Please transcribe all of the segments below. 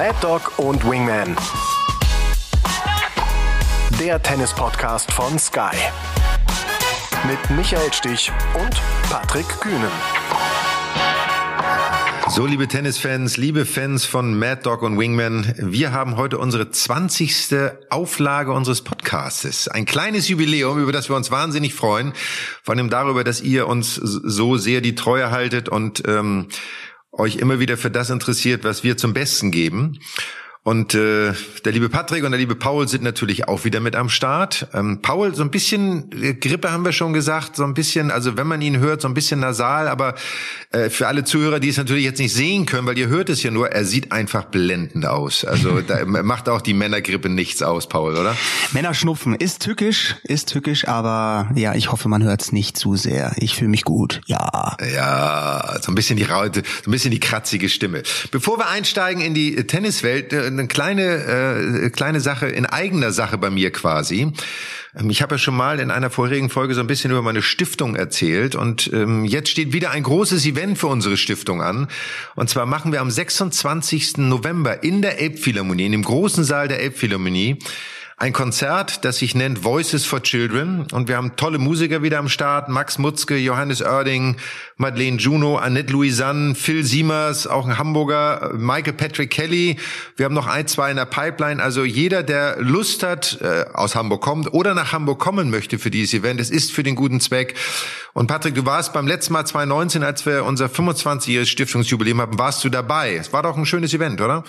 Mad Dog und Wingman. Der Tennis-Podcast von Sky. Mit Michael Stich und Patrick Kühnen. So, liebe Tennisfans, liebe Fans von Mad Dog und Wingman, wir haben heute unsere 20. Auflage unseres Podcastes. Ein kleines Jubiläum, über das wir uns wahnsinnig freuen. Vor allem darüber, dass ihr uns so sehr die Treue haltet und ähm, euch immer wieder für das interessiert, was wir zum Besten geben. Und äh, der liebe Patrick und der liebe Paul sind natürlich auch wieder mit am Start. Ähm, Paul, so ein bisschen äh, Grippe haben wir schon gesagt, so ein bisschen, also wenn man ihn hört, so ein bisschen nasal, aber äh, für alle Zuhörer, die es natürlich jetzt nicht sehen können, weil ihr hört es ja nur, er sieht einfach blendend aus. Also da macht auch die Männergrippe nichts aus, Paul, oder? Männerschnupfen ist tückisch, ist tückisch, aber ja, ich hoffe, man hört es nicht zu sehr. Ich fühle mich gut, ja. Ja, so ein bisschen die Raute, so ein bisschen die kratzige Stimme. Bevor wir einsteigen in die Tenniswelt, äh, eine kleine, äh, kleine Sache in eigener Sache bei mir quasi. Ähm, ich habe ja schon mal in einer vorherigen Folge so ein bisschen über meine Stiftung erzählt und ähm, jetzt steht wieder ein großes Event für unsere Stiftung an. Und zwar machen wir am 26. November in der Elbphilharmonie, in dem großen Saal der Elbphilharmonie, ein Konzert, das sich nennt Voices for Children. Und wir haben tolle Musiker wieder am Start. Max Mutzke, Johannes Oerding, Madeleine Juno, Annette Louisanne, Phil Siemers, auch ein Hamburger, Michael Patrick Kelly. Wir haben noch ein, zwei in der Pipeline. Also jeder, der Lust hat, äh, aus Hamburg kommt oder nach Hamburg kommen möchte für dieses Event, es ist für den guten Zweck. Und Patrick, du warst beim letzten Mal 2019, als wir unser 25-jähriges Stiftungsjubiläum hatten, warst du dabei. Es war doch ein schönes Event, oder?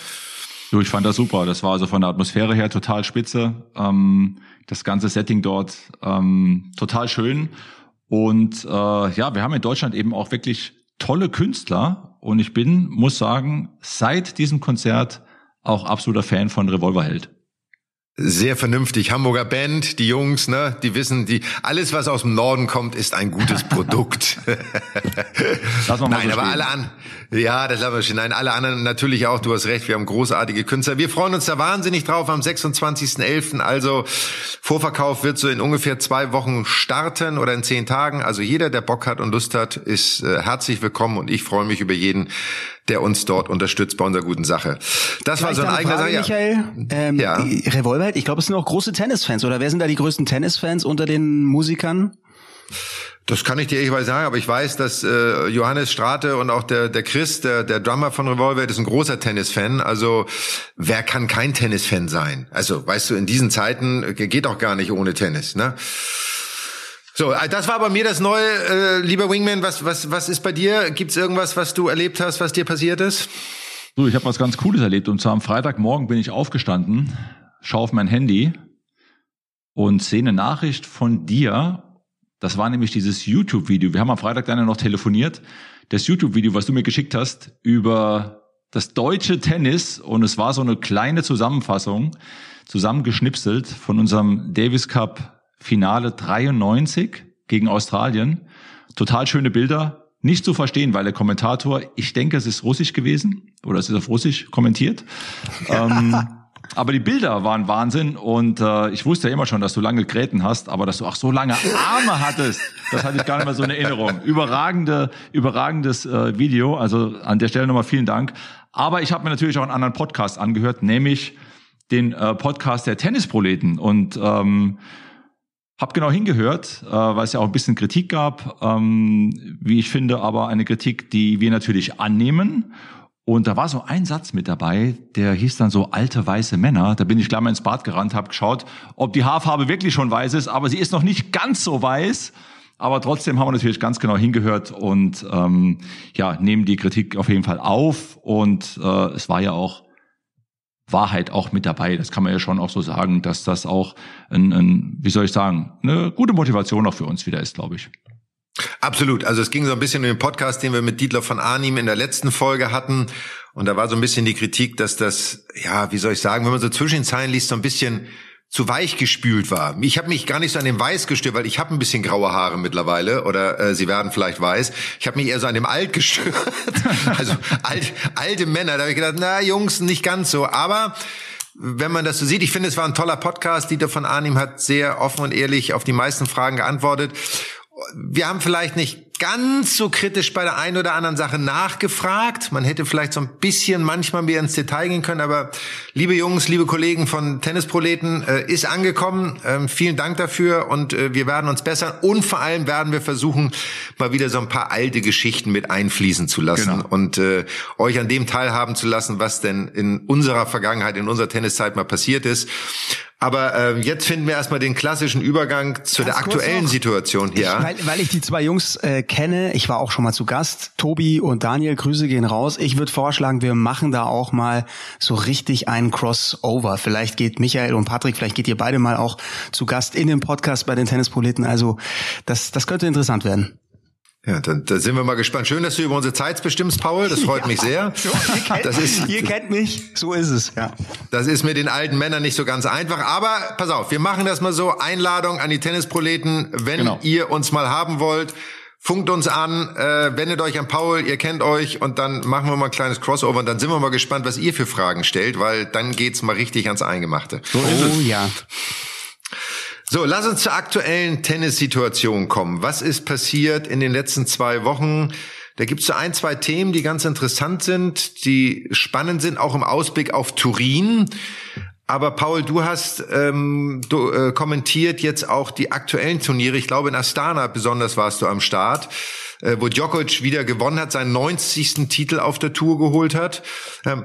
Du, ich fand das super. Das war also von der Atmosphäre her total spitze. Ähm, das ganze Setting dort ähm, total schön. Und äh, ja, wir haben in Deutschland eben auch wirklich tolle Künstler. Und ich bin, muss sagen, seit diesem Konzert auch absoluter Fan von Revolverheld sehr vernünftig. Hamburger Band, die Jungs, ne, die wissen, die alles, was aus dem Norden kommt, ist ein gutes Produkt. Lass mal Nein, so aber alle an, ja, das lassen wir stehen. Nein, alle anderen natürlich auch. Du hast recht. Wir haben großartige Künstler. Wir freuen uns da wahnsinnig drauf am 26.11. Also Vorverkauf wird so in ungefähr zwei Wochen starten oder in zehn Tagen. Also jeder, der Bock hat und Lust hat, ist äh, herzlich willkommen und ich freue mich über jeden, der uns dort unterstützt bei unserer guten Sache. Das Vielleicht war so ein eigener Sache. Michael, ähm, ja. Revolver, ich glaube, es sind auch große Tennisfans, oder wer sind da die größten Tennisfans unter den Musikern? Das kann ich dir ehrlich sagen, aber ich weiß, dass äh, Johannes Strate und auch der, der Chris, der, der Drummer von Revolver, ist ein großer Tennisfan. Also wer kann kein Tennisfan sein? Also weißt du, in diesen Zeiten äh, geht auch gar nicht ohne Tennis. Ne? So, äh, das war bei mir das Neue, äh, lieber Wingman. Was, was, was ist bei dir? Gibt's irgendwas, was du erlebt hast, was dir passiert ist? So, ich habe was ganz Cooles erlebt. Und zwar am Freitagmorgen bin ich aufgestanden, schaue auf mein Handy und sehe eine Nachricht von dir. Das war nämlich dieses YouTube-Video. Wir haben am Freitag dann noch telefoniert. Das YouTube-Video, was du mir geschickt hast, über das deutsche Tennis. Und es war so eine kleine Zusammenfassung, zusammengeschnipselt von unserem Davis Cup Finale 93 gegen Australien. Total schöne Bilder. Nicht zu verstehen, weil der Kommentator, ich denke, es ist Russisch gewesen oder es ist auf Russisch kommentiert. ähm, aber die Bilder waren Wahnsinn und äh, ich wusste ja immer schon, dass du lange Gräten hast, aber dass du auch so lange Arme hattest, das hatte ich gar nicht mehr so in Erinnerung. Überragende, überragendes äh, Video, also an der Stelle nochmal vielen Dank. Aber ich habe mir natürlich auch einen anderen Podcast angehört, nämlich den äh, Podcast der Tennisproleten und ähm, hab genau hingehört, äh, weil es ja auch ein bisschen Kritik gab, ähm, wie ich finde, aber eine Kritik, die wir natürlich annehmen. Und da war so ein Satz mit dabei, der hieß dann so alte weiße Männer. Da bin ich gleich mal ins Bad gerannt, habe geschaut, ob die Haarfarbe wirklich schon weiß ist, aber sie ist noch nicht ganz so weiß. Aber trotzdem haben wir natürlich ganz genau hingehört und ähm, ja nehmen die Kritik auf jeden Fall auf. Und äh, es war ja auch Wahrheit auch mit dabei. Das kann man ja schon auch so sagen, dass das auch ein, ein wie soll ich sagen, eine gute Motivation auch für uns wieder ist, glaube ich. Absolut. Also es ging so ein bisschen um den Podcast, den wir mit Dietler von Arnim in der letzten Folge hatten. Und da war so ein bisschen die Kritik, dass das, ja, wie soll ich sagen, wenn man so zwischen den Zeilen liest, so ein bisschen zu weich gespült war. Ich habe mich gar nicht so an dem Weiß gestört, weil ich habe ein bisschen graue Haare mittlerweile oder äh, sie werden vielleicht weiß. Ich habe mich eher so an dem Alt gestört. also alt, alte Männer. Da habe ich gedacht, na Jungs, nicht ganz so. Aber wenn man das so sieht, ich finde, es war ein toller Podcast. Dieter von Arnim hat sehr offen und ehrlich auf die meisten Fragen geantwortet. Wir haben vielleicht nicht ganz so kritisch bei der einen oder anderen Sache nachgefragt. Man hätte vielleicht so ein bisschen manchmal mehr ins Detail gehen können, aber liebe Jungs, liebe Kollegen von Tennisproleten, äh, ist angekommen. Ähm, vielen Dank dafür und äh, wir werden uns bessern und vor allem werden wir versuchen, mal wieder so ein paar alte Geschichten mit einfließen zu lassen genau. und äh, euch an dem teilhaben zu lassen, was denn in unserer Vergangenheit, in unserer Tenniszeit mal passiert ist. Aber äh, jetzt finden wir erstmal den klassischen Übergang zu Ganz der aktuellen Situation hier. Ich, weil, weil ich die zwei Jungs äh, kenne, ich war auch schon mal zu Gast, Tobi und Daniel, Grüße gehen raus. Ich würde vorschlagen, wir machen da auch mal so richtig einen Crossover. Vielleicht geht Michael und Patrick, vielleicht geht ihr beide mal auch zu Gast in dem Podcast bei den Tennispoliten. Also das, das könnte interessant werden. Ja, dann, da sind wir mal gespannt. Schön, dass du über unsere Zeit bestimmst, Paul. Das freut ja, mich sehr. So, ihr, kennt, das ist, ihr kennt mich, so ist es. Ja. Das ist mit den alten Männern nicht so ganz einfach. Aber pass auf, wir machen das mal so. Einladung an die Tennisproleten. Wenn genau. ihr uns mal haben wollt, funkt uns an, äh, wendet euch an Paul, ihr kennt euch und dann machen wir mal ein kleines Crossover und dann sind wir mal gespannt, was ihr für Fragen stellt, weil dann geht's mal richtig ans Eingemachte. So ist oh es. ja. So, lass uns zur aktuellen Tennissituation kommen. Was ist passiert in den letzten zwei Wochen? Da gibt es so ein, zwei Themen, die ganz interessant sind, die spannend sind, auch im Ausblick auf Turin. Aber Paul, du hast ähm, du, äh, kommentiert jetzt auch die aktuellen Turniere. Ich glaube, in Astana besonders warst du am Start, äh, wo Djokovic wieder gewonnen hat, seinen 90. Titel auf der Tour geholt hat. Ähm,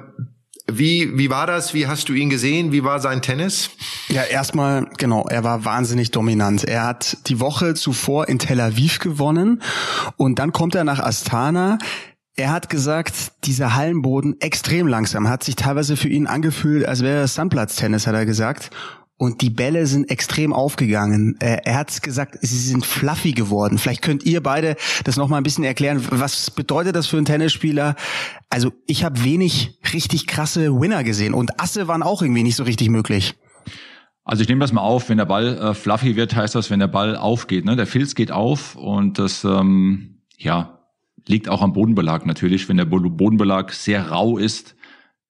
wie, wie war das? Wie hast du ihn gesehen? Wie war sein Tennis? Ja, erstmal, genau, er war wahnsinnig dominant. Er hat die Woche zuvor in Tel Aviv gewonnen und dann kommt er nach Astana. Er hat gesagt, dieser Hallenboden extrem langsam, hat sich teilweise für ihn angefühlt, als wäre es Sandplatztennis, hat er gesagt und die Bälle sind extrem aufgegangen. Er, er hat gesagt, sie sind fluffy geworden. Vielleicht könnt ihr beide das noch mal ein bisschen erklären. Was bedeutet das für einen Tennisspieler? Also ich habe wenig richtig krasse Winner gesehen und Asse waren auch irgendwie nicht so richtig möglich. Also ich nehme das mal auf, wenn der Ball äh, fluffy wird, heißt das, wenn der Ball aufgeht. Ne? Der Filz geht auf und das ähm, ja liegt auch am Bodenbelag natürlich. Wenn der Bodenbelag sehr rau ist,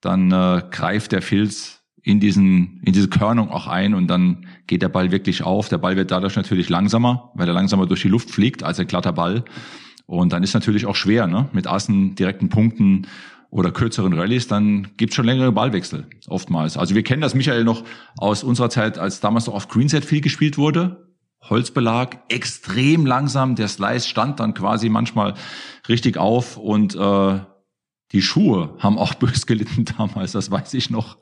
dann äh, greift der Filz in diesen, in diese Körnung auch ein und dann geht der Ball wirklich auf. Der Ball wird dadurch natürlich langsamer, weil er langsamer durch die Luft fliegt als ein glatter Ball. Und dann ist natürlich auch schwer, ne? Mit Assen, direkten Punkten oder kürzeren Rallyes, dann gibt's schon längere Ballwechsel oftmals. Also wir kennen das, Michael, noch aus unserer Zeit, als damals noch auf Greenset viel gespielt wurde. Holzbelag, extrem langsam. Der Slice stand dann quasi manchmal richtig auf und äh, die Schuhe haben auch bös gelitten damals, das weiß ich noch.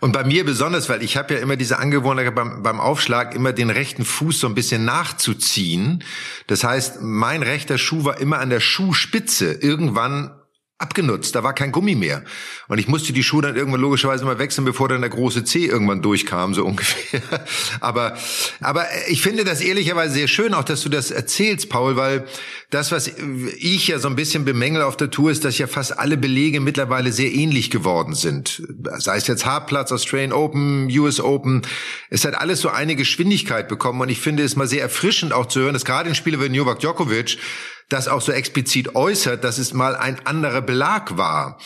Und bei mir besonders, weil ich habe ja immer diese Angewohnheit beim, beim Aufschlag immer den rechten Fuß so ein bisschen nachzuziehen. Das heißt, mein rechter Schuh war immer an der Schuhspitze. Irgendwann abgenutzt, da war kein Gummi mehr. Und ich musste die Schuhe dann irgendwann logischerweise mal wechseln, bevor dann der große C irgendwann durchkam, so ungefähr. Aber, aber ich finde das ehrlicherweise sehr schön, auch dass du das erzählst, Paul, weil das, was ich ja so ein bisschen bemängel auf der Tour, ist, dass ja fast alle Belege mittlerweile sehr ähnlich geworden sind. Sei es jetzt Hartplatz, Australian Open, US Open. Es hat alles so eine Geschwindigkeit bekommen und ich finde es mal sehr erfrischend auch zu hören, dass gerade ein Spieler wie Novak Djokovic das auch so explizit äußert, dass es mal ein anderer Belag war.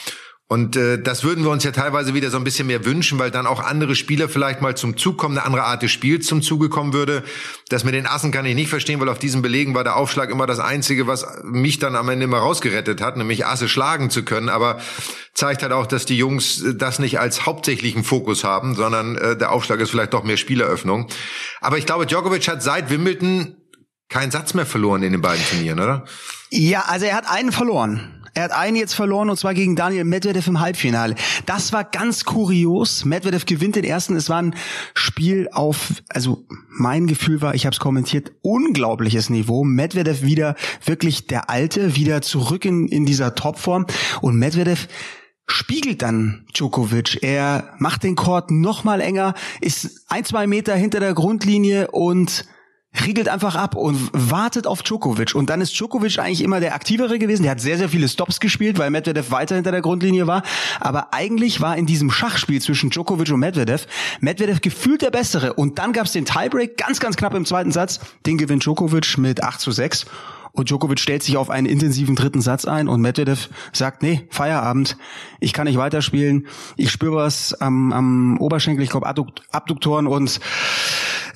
Und äh, das würden wir uns ja teilweise wieder so ein bisschen mehr wünschen, weil dann auch andere Spieler vielleicht mal zum Zug kommen, eine andere Art des Spiels zum Zuge kommen würde. Das mit den Assen kann ich nicht verstehen, weil auf diesen Belegen war der Aufschlag immer das Einzige, was mich dann am Ende immer rausgerettet hat, nämlich Asse schlagen zu können. Aber zeigt halt auch, dass die Jungs das nicht als hauptsächlichen Fokus haben, sondern äh, der Aufschlag ist vielleicht doch mehr Spieleröffnung. Aber ich glaube, Djokovic hat seit Wimbledon keinen Satz mehr verloren in den beiden Turnieren, oder? Ja, also er hat einen verloren. Er hat einen jetzt verloren und zwar gegen Daniel Medvedev im Halbfinale. Das war ganz kurios. Medvedev gewinnt den ersten. Es war ein Spiel auf, also mein Gefühl war, ich habe es kommentiert, unglaubliches Niveau. Medvedev wieder wirklich der Alte, wieder zurück in, in dieser Topform. Und Medvedev spiegelt dann Djokovic. Er macht den Court noch mal enger, ist ein, zwei Meter hinter der Grundlinie und riegelt einfach ab und wartet auf Djokovic. Und dann ist Djokovic eigentlich immer der Aktivere gewesen. Der hat sehr, sehr viele Stops gespielt, weil Medvedev weiter hinter der Grundlinie war. Aber eigentlich war in diesem Schachspiel zwischen Djokovic und Medvedev Medvedev gefühlt der Bessere. Und dann gab es den Tiebreak, ganz, ganz knapp im zweiten Satz. Den gewinnt Djokovic mit 8 zu 6. und Djokovic stellt sich auf einen intensiven dritten Satz ein und Medvedev sagt, nee, Feierabend, ich kann nicht weiterspielen, ich spüre was am, am Oberschenkel, ich glaube Abduktoren und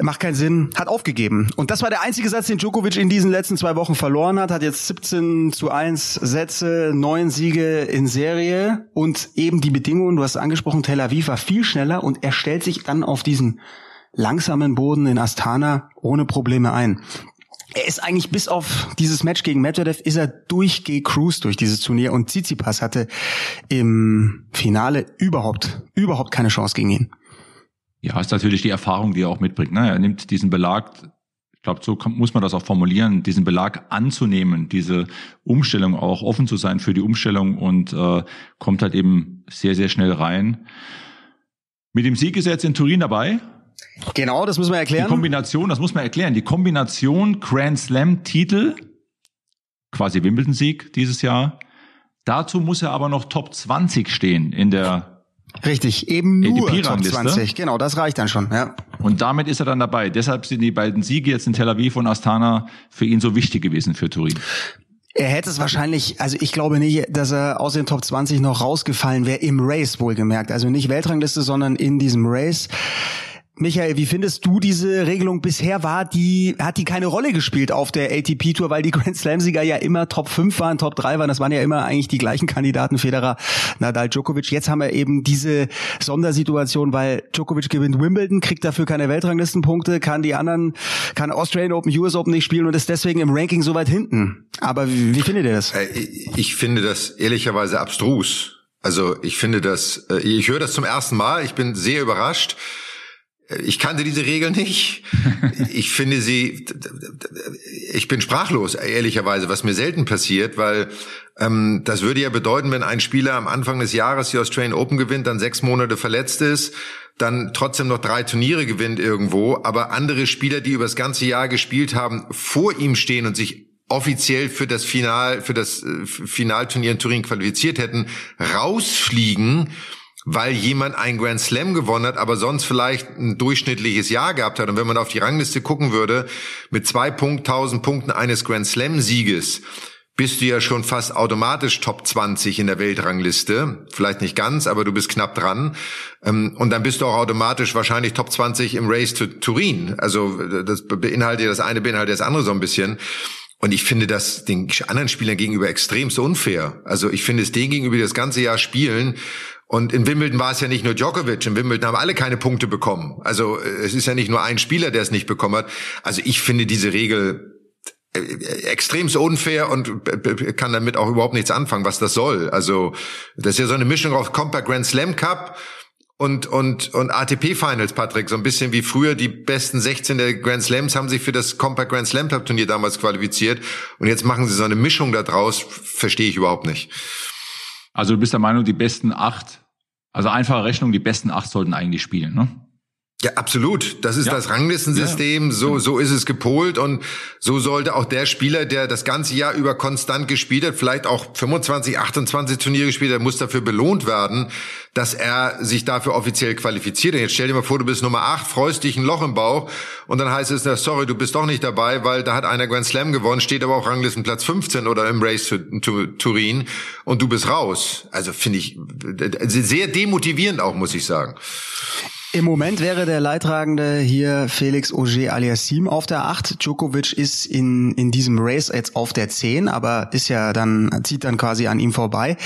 macht keinen Sinn, hat aufgegeben. Und das war der einzige Satz, den Djokovic in diesen letzten zwei Wochen verloren hat, hat jetzt 17 zu 1 Sätze, neun Siege in Serie und eben die Bedingungen, du hast angesprochen, Tel Aviv war viel schneller und er stellt sich dann auf diesen langsamen Boden in Astana ohne Probleme ein. Er ist eigentlich bis auf dieses Match gegen Medvedev ist er durchgecruised durch dieses Turnier und Tsitsipas hatte im Finale überhaupt, überhaupt keine Chance gegen ihn. Ja, ist natürlich die Erfahrung, die er auch mitbringt. Ne? Er nimmt diesen Belag, ich glaube, so muss man das auch formulieren, diesen Belag anzunehmen, diese Umstellung auch offen zu sein für die Umstellung und äh, kommt halt eben sehr, sehr schnell rein. Mit dem Sieg ist er jetzt in Turin dabei. Genau, das müssen wir erklären. Die Kombination, das muss man erklären. Die Kombination Grand Slam Titel, quasi Wimbledon-Sieg dieses Jahr. Dazu muss er aber noch Top 20 stehen in der Richtig, eben nur Top 20. Genau, das reicht dann schon, ja. Und damit ist er dann dabei. Deshalb sind die beiden Siege jetzt in Tel Aviv und Astana für ihn so wichtig gewesen für Turin. Er hätte es wahrscheinlich, also ich glaube nicht, dass er aus den Top 20 noch rausgefallen wäre im Race wohlgemerkt. Also nicht Weltrangliste, sondern in diesem Race. Michael, wie findest du diese Regelung? Bisher war die, hat die keine Rolle gespielt auf der ATP Tour, weil die Grand Slam-Sieger ja immer Top 5 waren, Top 3 waren. Das waren ja immer eigentlich die gleichen Kandidaten, Federer, Nadal, Djokovic. Jetzt haben wir eben diese Sondersituation, weil Djokovic gewinnt Wimbledon, kriegt dafür keine Weltranglistenpunkte, kann die anderen, kann Australian Open, US Open nicht spielen und ist deswegen im Ranking so weit hinten. Aber wie, wie findet ihr das? Äh, ich finde das ehrlicherweise abstrus. Also ich finde das, äh, ich höre das zum ersten Mal, ich bin sehr überrascht. Ich kannte diese Regel nicht. Ich finde sie, ich bin sprachlos, ehrlicherweise, was mir selten passiert, weil ähm, das würde ja bedeuten, wenn ein Spieler am Anfang des Jahres die Australian Open gewinnt, dann sechs Monate verletzt ist, dann trotzdem noch drei Turniere gewinnt irgendwo, aber andere Spieler, die über das ganze Jahr gespielt haben, vor ihm stehen und sich offiziell für das Final, für das äh, Finalturnier in Turin qualifiziert hätten, rausfliegen weil jemand ein Grand Slam gewonnen hat, aber sonst vielleicht ein durchschnittliches Jahr gehabt hat. Und wenn man auf die Rangliste gucken würde, mit zwei Punkt, tausend Punkten eines Grand Slam Sieges, bist du ja schon fast automatisch Top 20 in der Weltrangliste. Vielleicht nicht ganz, aber du bist knapp dran. Ähm, und dann bist du auch automatisch wahrscheinlich Top 20 im Race to Turin. Also das beinhaltet das eine, beinhaltet das andere so ein bisschen. Und ich finde das den anderen Spielern gegenüber extremst unfair. Also ich finde es denen gegenüber, die das ganze Jahr spielen, und in Wimbledon war es ja nicht nur Djokovic. In Wimbledon haben alle keine Punkte bekommen. Also äh, es ist ja nicht nur ein Spieler, der es nicht bekommen hat. Also ich finde diese Regel äh, extremst unfair und kann damit auch überhaupt nichts anfangen, was das soll. Also das ist ja so eine Mischung aus Compact Grand Slam Cup und und und ATP Finals, Patrick, so ein bisschen wie früher die besten 16 der Grand Slams haben sich für das Compact Grand Slam Cup Turnier damals qualifiziert und jetzt machen sie so eine Mischung da draus, verstehe ich überhaupt nicht. Also du bist der Meinung, die besten acht also einfache Rechnung, die besten acht sollten eigentlich spielen, ne? Ja, absolut. Das ist ja. das Ranglistensystem. Ja. So, so ist es gepolt. Und so sollte auch der Spieler, der das ganze Jahr über konstant gespielt hat, vielleicht auch 25, 28 Turniere gespielt hat, muss dafür belohnt werden, dass er sich dafür offiziell qualifiziert. Und jetzt stell dir mal vor, du bist Nummer 8, freust dich ein Loch im Bauch und dann heißt es, na, sorry, du bist doch nicht dabei, weil da hat einer Grand Slam gewonnen, steht aber auch Ranglistenplatz 15 oder im Race to, to Turin und du bist raus. Also finde ich sehr demotivierend auch, muss ich sagen. Im Moment wäre der Leidtragende hier Felix Auger Aliassim auf der 8. Djokovic ist in, in diesem Race jetzt auf der 10, aber ist ja dann, zieht dann quasi an ihm vorbei.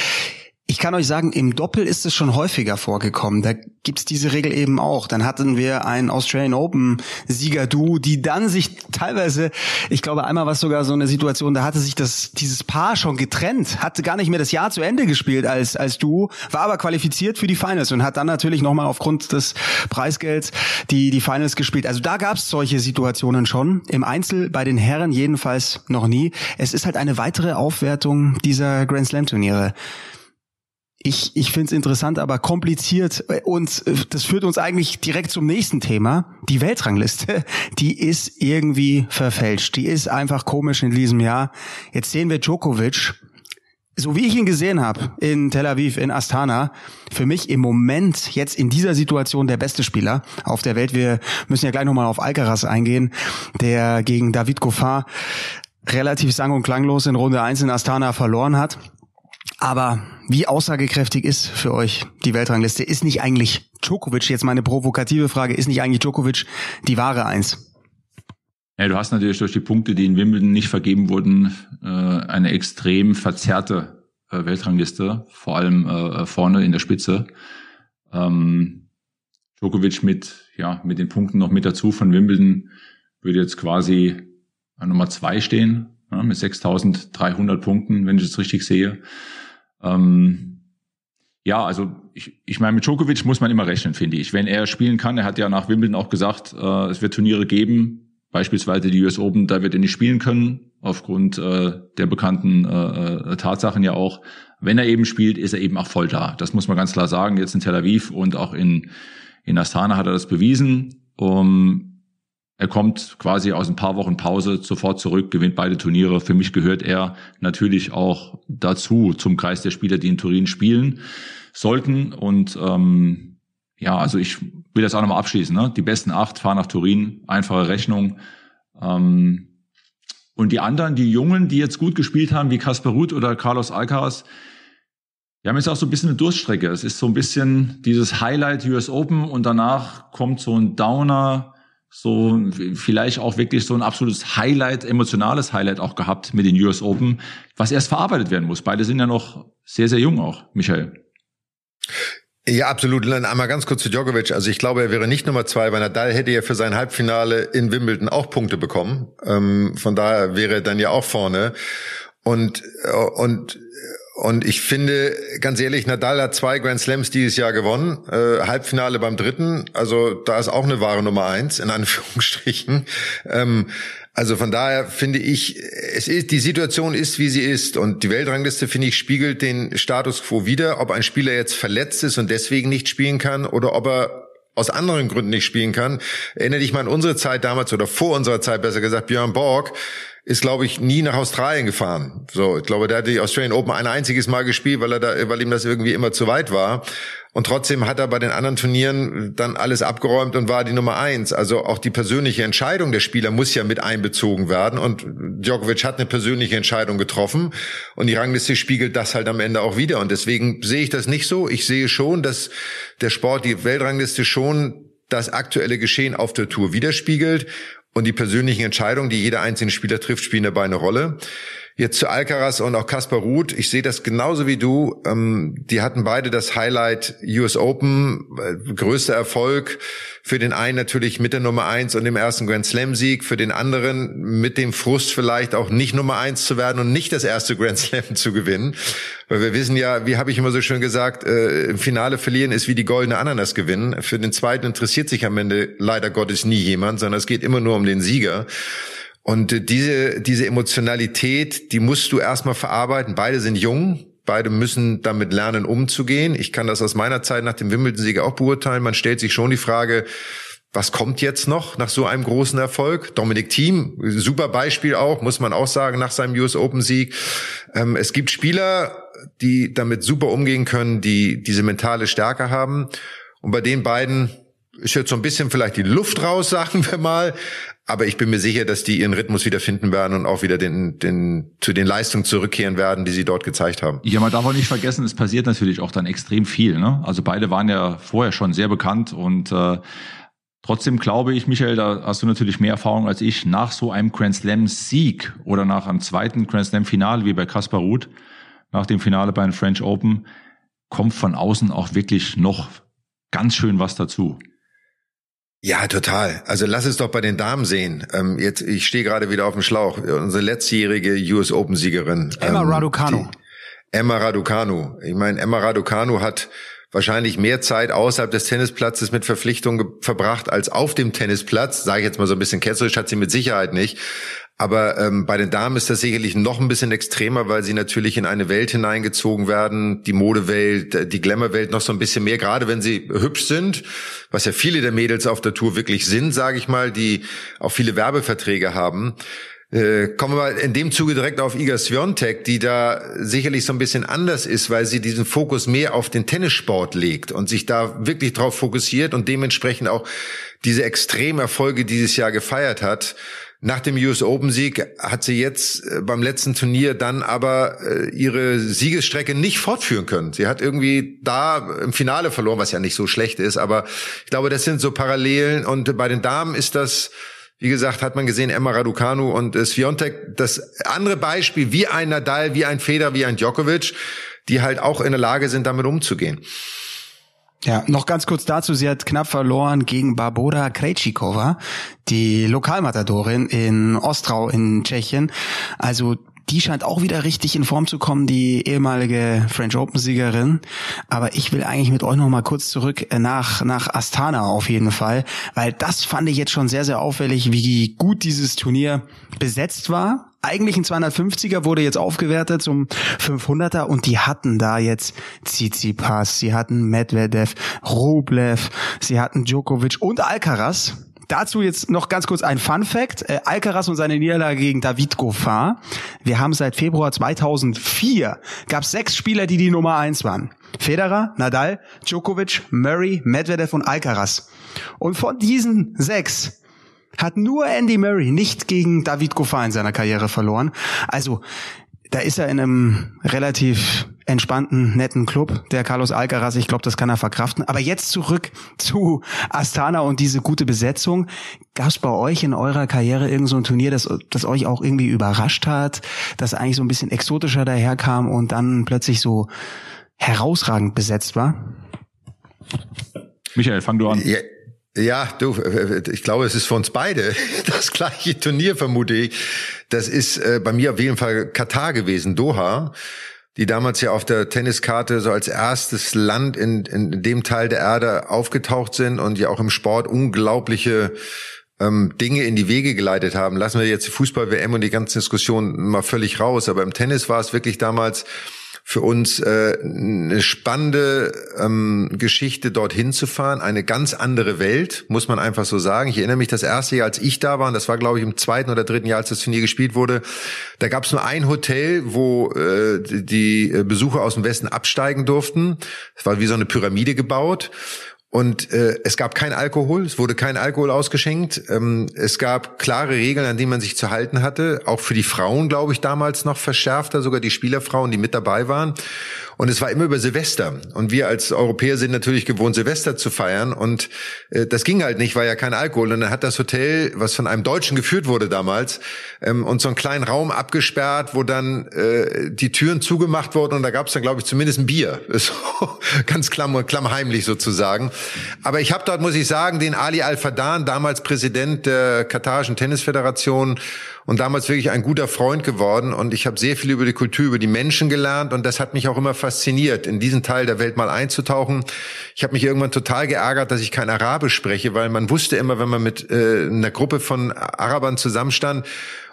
Ich kann euch sagen, im Doppel ist es schon häufiger vorgekommen. Da gibt's diese Regel eben auch. Dann hatten wir einen Australian Open Sieger Du, die dann sich teilweise, ich glaube einmal war es sogar so eine Situation, da hatte sich das dieses Paar schon getrennt, hatte gar nicht mehr das Jahr zu Ende gespielt als als Du, war aber qualifiziert für die Finals und hat dann natürlich nochmal aufgrund des Preisgelds die die Finals gespielt. Also da gab's solche Situationen schon. Im Einzel bei den Herren jedenfalls noch nie. Es ist halt eine weitere Aufwertung dieser Grand Slam Turniere ich, ich finde es interessant, aber kompliziert. Und das führt uns eigentlich direkt zum nächsten Thema. Die Weltrangliste, die ist irgendwie verfälscht. Die ist einfach komisch in diesem Jahr. Jetzt sehen wir Djokovic. So wie ich ihn gesehen habe in Tel Aviv, in Astana, für mich im Moment jetzt in dieser Situation der beste Spieler auf der Welt. Wir müssen ja gleich nochmal auf Alcaraz eingehen, der gegen David Goffin relativ sang- und klanglos in Runde 1 in Astana verloren hat. Aber wie aussagekräftig ist für euch die Weltrangliste? Ist nicht eigentlich Djokovic, jetzt meine provokative Frage, ist nicht eigentlich Djokovic die wahre Eins? Ja, du hast natürlich durch die Punkte, die in Wimbledon nicht vergeben wurden, äh, eine extrem verzerrte äh, Weltrangliste, vor allem äh, vorne in der Spitze. Ähm, Djokovic mit, ja, mit den Punkten noch mit dazu von Wimbledon würde jetzt quasi Nummer zwei stehen, mit 6.300 Punkten, wenn ich es richtig sehe. Ähm, ja, also ich, ich meine, mit Djokovic muss man immer rechnen, finde ich. Wenn er spielen kann, er hat ja nach Wimbledon auch gesagt, äh, es wird Turniere geben, beispielsweise die US Open, da wird er nicht spielen können, aufgrund äh, der bekannten äh, äh, Tatsachen ja auch. Wenn er eben spielt, ist er eben auch voll da. Das muss man ganz klar sagen. Jetzt in Tel Aviv und auch in, in Astana hat er das bewiesen. Um, er kommt quasi aus ein paar Wochen Pause sofort zurück, gewinnt beide Turniere. Für mich gehört er natürlich auch dazu, zum Kreis der Spieler, die in Turin spielen sollten. Und ähm, ja, also ich will das auch nochmal abschließen. Ne? Die besten acht fahren nach Turin, einfache Rechnung. Ähm, und die anderen, die Jungen, die jetzt gut gespielt haben, wie Kasper Ruth oder Carlos Alcaraz, die haben jetzt auch so ein bisschen eine Durststrecke. Es ist so ein bisschen dieses Highlight US Open und danach kommt so ein Downer so vielleicht auch wirklich so ein absolutes Highlight, emotionales Highlight auch gehabt mit den US Open, was erst verarbeitet werden muss. Beide sind ja noch sehr, sehr jung auch, Michael. Ja, absolut. Einmal ganz kurz zu Djokovic. Also ich glaube, er wäre nicht Nummer zwei, weil Nadal hätte ja für sein Halbfinale in Wimbledon auch Punkte bekommen. Ähm, von daher wäre er dann ja auch vorne. Und, äh, und und ich finde, ganz ehrlich, Nadal hat zwei Grand Slams dieses Jahr gewonnen. Äh, Halbfinale beim dritten. Also da ist auch eine wahre Nummer eins, in Anführungsstrichen. Ähm, also von daher finde ich, es ist, die Situation ist, wie sie ist. Und die Weltrangliste, finde ich, spiegelt den Status quo wieder, ob ein Spieler jetzt verletzt ist und deswegen nicht spielen kann oder ob er aus anderen Gründen nicht spielen kann. Erinnere dich mal an unsere Zeit damals oder vor unserer Zeit besser gesagt, Björn Borg ist, glaube ich, nie nach Australien gefahren. So, ich glaube, der hat die Australian Open ein einziges Mal gespielt, weil er da, weil ihm das irgendwie immer zu weit war. Und trotzdem hat er bei den anderen Turnieren dann alles abgeräumt und war die Nummer eins. Also auch die persönliche Entscheidung der Spieler muss ja mit einbezogen werden. Und Djokovic hat eine persönliche Entscheidung getroffen. Und die Rangliste spiegelt das halt am Ende auch wieder. Und deswegen sehe ich das nicht so. Ich sehe schon, dass der Sport, die Weltrangliste schon das aktuelle Geschehen auf der Tour widerspiegelt. Und die persönlichen Entscheidungen, die jeder einzelne Spieler trifft, spielen dabei eine Rolle. Jetzt zu Alcaraz und auch Kaspar Ruth. Ich sehe das genauso wie du. Ähm, die hatten beide das Highlight US Open, äh, größter Erfolg. Für den einen natürlich mit der Nummer eins und dem ersten Grand Slam Sieg. Für den anderen mit dem Frust vielleicht auch nicht Nummer eins zu werden und nicht das erste Grand Slam zu gewinnen. Weil wir wissen ja, wie habe ich immer so schön gesagt, äh, im Finale verlieren ist wie die goldene Ananas gewinnen. Für den zweiten interessiert sich am Ende leider Gottes nie jemand, sondern es geht immer nur um den Sieger. Und diese, diese Emotionalität, die musst du erstmal verarbeiten. Beide sind jung. Beide müssen damit lernen, umzugehen. Ich kann das aus meiner Zeit nach dem Wimbledon-Sieg auch beurteilen. Man stellt sich schon die Frage, was kommt jetzt noch nach so einem großen Erfolg? Dominik Thiem, super Beispiel auch, muss man auch sagen, nach seinem US Open Sieg. Ähm, es gibt Spieler, die damit super umgehen können, die diese mentale Stärke haben. Und bei den beiden ist jetzt so ein bisschen vielleicht die Luft raus, sagen wir mal. Aber ich bin mir sicher, dass die ihren Rhythmus wieder finden werden und auch wieder den, den, zu den Leistungen zurückkehren werden, die sie dort gezeigt haben. Ja, man darf auch nicht vergessen, es passiert natürlich auch dann extrem viel. Ne? Also beide waren ja vorher schon sehr bekannt und äh, trotzdem glaube ich, Michael, da hast du natürlich mehr Erfahrung als ich, nach so einem Grand Slam Sieg oder nach einem zweiten Grand Slam Finale wie bei Kaspar Ruth, nach dem Finale bei den French Open, kommt von außen auch wirklich noch ganz schön was dazu. Ja, total. Also lass es doch bei den Damen sehen. Ähm, jetzt, ich stehe gerade wieder auf dem Schlauch. Unsere letztjährige US Open Siegerin. Emma ähm, Raducanu. Emma Raducanu. Ich meine, Emma Raducanu hat wahrscheinlich mehr Zeit außerhalb des Tennisplatzes mit Verpflichtungen verbracht als auf dem Tennisplatz. Sage ich jetzt mal so ein bisschen ketzerisch, hat sie mit Sicherheit nicht. Aber ähm, bei den Damen ist das sicherlich noch ein bisschen extremer, weil sie natürlich in eine Welt hineingezogen werden, die Modewelt, äh, die Glamour-Welt noch so ein bisschen mehr, gerade wenn sie hübsch sind, was ja viele der Mädels auf der Tour wirklich sind, sage ich mal, die auch viele Werbeverträge haben. Äh, kommen wir mal in dem Zuge direkt auf Iga Swiatek, die da sicherlich so ein bisschen anders ist, weil sie diesen Fokus mehr auf den Tennissport legt und sich da wirklich drauf fokussiert und dementsprechend auch diese Extremerfolge dieses Jahr gefeiert hat nach dem US Open Sieg hat sie jetzt äh, beim letzten Turnier dann aber äh, ihre Siegesstrecke nicht fortführen können. Sie hat irgendwie da im Finale verloren, was ja nicht so schlecht ist, aber ich glaube, das sind so Parallelen und bei den Damen ist das wie gesagt, hat man gesehen, Emma Raducanu und äh, Sviontek, das andere Beispiel, wie ein Nadal, wie ein Feder, wie ein Djokovic, die halt auch in der Lage sind, damit umzugehen. Ja, noch ganz kurz dazu. Sie hat knapp verloren gegen Barboda Krejcikova, die Lokalmatadorin in Ostrau in Tschechien. Also die scheint auch wieder richtig in Form zu kommen, die ehemalige French Open Siegerin. Aber ich will eigentlich mit euch noch mal kurz zurück äh, nach, nach Astana auf jeden Fall, weil das fand ich jetzt schon sehr, sehr auffällig, wie gut dieses Turnier besetzt war. Eigentlich ein 250er wurde jetzt aufgewertet zum 500er und die hatten da jetzt Tsitsipas, sie hatten Medvedev, Rublev, sie hatten Djokovic und Alcaraz Dazu jetzt noch ganz kurz ein Fun Fact. Äh, Alcaraz und seine Niederlage gegen David Goffin. Wir haben seit Februar 2004 gab es sechs Spieler, die die Nummer eins waren. Federer, Nadal, Djokovic, Murray, Medvedev und Alcaraz. Und von diesen sechs hat nur Andy Murray nicht gegen David Goffin in seiner Karriere verloren. Also da ist er in einem relativ entspannten, netten Club, der Carlos Alcaraz. Ich glaube, das kann er verkraften. Aber jetzt zurück zu Astana und diese gute Besetzung. Gab es bei euch in eurer Karriere irgend so ein Turnier, das, das euch auch irgendwie überrascht hat, das eigentlich so ein bisschen exotischer daherkam und dann plötzlich so herausragend besetzt war? Michael, fang du an. Ja. Ja, du, ich glaube, es ist für uns beide das gleiche Turnier, vermute ich. Das ist äh, bei mir auf jeden Fall Katar gewesen, Doha, die damals ja auf der Tenniskarte so als erstes Land in, in dem Teil der Erde aufgetaucht sind und ja auch im Sport unglaubliche ähm, Dinge in die Wege geleitet haben. Lassen wir jetzt die Fußball-WM und die ganze Diskussion mal völlig raus. Aber im Tennis war es wirklich damals für uns äh, eine spannende ähm, Geschichte, dorthin zu fahren. Eine ganz andere Welt, muss man einfach so sagen. Ich erinnere mich das erste Jahr, als ich da war, und das war, glaube ich, im zweiten oder dritten Jahr, als das Turnier gespielt wurde, da gab es nur ein Hotel, wo äh, die Besucher aus dem Westen absteigen durften. Es war wie so eine Pyramide gebaut. Und äh, es gab kein Alkohol, es wurde kein Alkohol ausgeschenkt. Ähm, es gab klare Regeln, an denen man sich zu halten hatte. Auch für die Frauen, glaube ich, damals noch verschärfter, sogar die Spielerfrauen, die mit dabei waren. Und es war immer über Silvester. Und wir als Europäer sind natürlich gewohnt, Silvester zu feiern. Und äh, das ging halt nicht, war ja kein Alkohol. Und dann hat das Hotel, was von einem Deutschen geführt wurde damals, ähm, uns so einen kleinen Raum abgesperrt, wo dann äh, die Türen zugemacht wurden. Und da gab es dann, glaube ich, zumindest ein Bier. So, ganz klamm, klammheimlich sozusagen. Aber ich habe dort, muss ich sagen, den Ali Al-Fadan, damals Präsident der katarischen Tennisföderation, und damals wirklich ein guter Freund geworden und ich habe sehr viel über die Kultur, über die Menschen gelernt und das hat mich auch immer fasziniert, in diesen Teil der Welt mal einzutauchen. Ich habe mich irgendwann total geärgert, dass ich kein Arabisch spreche, weil man wusste immer, wenn man mit äh, einer Gruppe von Arabern zusammenstand,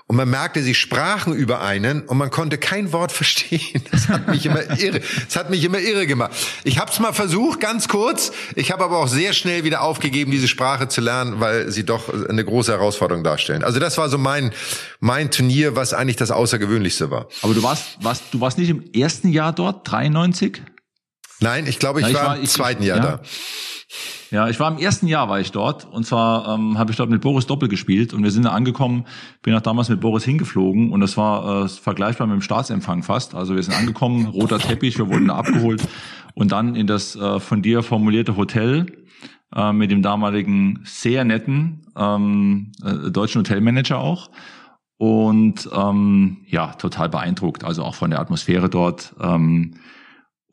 und man merkte, sie sprachen über einen und man konnte kein Wort verstehen. Das hat mich immer irre. Das hat mich immer irre gemacht. Ich habe es mal versucht, ganz kurz. Ich habe aber auch sehr schnell wieder aufgegeben, diese Sprache zu lernen, weil sie doch eine große Herausforderung darstellen. Also das war so mein mein Turnier, was eigentlich das Außergewöhnlichste war. Aber du warst, warst du warst nicht im ersten Jahr dort, 93? Nein, ich glaube, ich, ja, ich war, war, im zweiten Jahr ja. da. Ja, ich war im ersten Jahr war ich dort und zwar ähm, habe ich dort mit Boris Doppel gespielt und wir sind da angekommen, bin auch damals mit Boris hingeflogen und das war äh, vergleichbar mit dem Staatsempfang fast. Also wir sind angekommen, roter Teppich, wir wurden da abgeholt und dann in das äh, von dir formulierte Hotel äh, mit dem damaligen sehr netten ähm, äh, deutschen Hotelmanager auch und ähm, ja, total beeindruckt, also auch von der Atmosphäre dort. Ähm,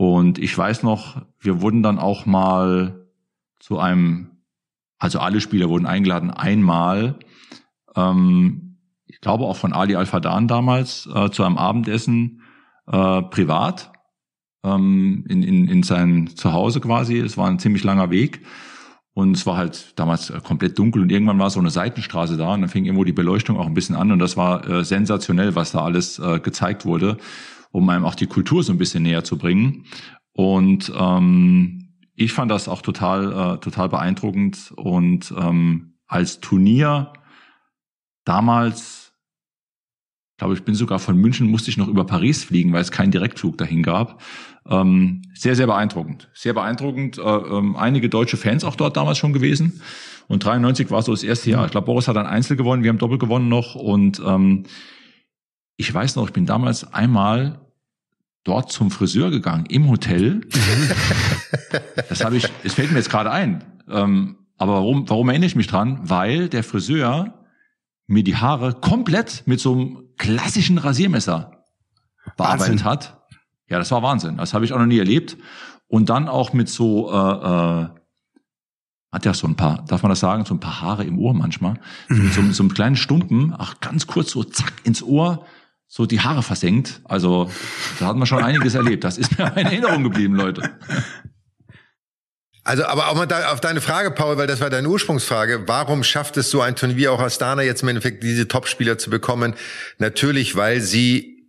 und ich weiß noch, wir wurden dann auch mal zu einem, also alle Spieler wurden eingeladen, einmal, ähm, ich glaube auch von Ali Al-Fadan damals, äh, zu einem Abendessen äh, privat ähm, in, in, in sein Zuhause quasi. Es war ein ziemlich langer Weg. Und es war halt damals äh, komplett dunkel und irgendwann war so eine Seitenstraße da und dann fing irgendwo die Beleuchtung auch ein bisschen an und das war äh, sensationell, was da alles äh, gezeigt wurde, um einem auch die Kultur so ein bisschen näher zu bringen. Und ähm, ich fand das auch total, äh, total beeindruckend und ähm, als Turnier damals glaube, ich bin sogar von München, musste ich noch über Paris fliegen, weil es keinen Direktflug dahin gab. Ähm, sehr, sehr beeindruckend. Sehr beeindruckend. Äh, ähm, einige deutsche Fans auch dort damals schon gewesen. Und 93 war so das erste Jahr. Ich glaube, Boris hat ein Einzel gewonnen, wir haben Doppel gewonnen noch. Und ähm, ich weiß noch, ich bin damals einmal dort zum Friseur gegangen, im Hotel. das habe ich, es fällt mir jetzt gerade ein. Ähm, aber warum, warum erinnere ich mich dran? Weil der Friseur mir die Haare komplett mit so einem klassischen Rasiermesser bearbeitet hat. Ja, das war Wahnsinn. Das habe ich auch noch nie erlebt. Und dann auch mit so, äh, äh, hat ja so ein paar, darf man das sagen, so ein paar Haare im Ohr manchmal. So, mit so, so einem kleinen Stumpen, ach, ganz kurz so zack ins Ohr, so die Haare versenkt. Also da hat man schon einiges erlebt. Das ist mir in Erinnerung geblieben, Leute. Also, aber auch mal da auf deine Frage, Paul, weil das war deine Ursprungsfrage. Warum schafft es so ein Turnier auch Astana jetzt im Endeffekt diese Topspieler zu bekommen? Natürlich, weil sie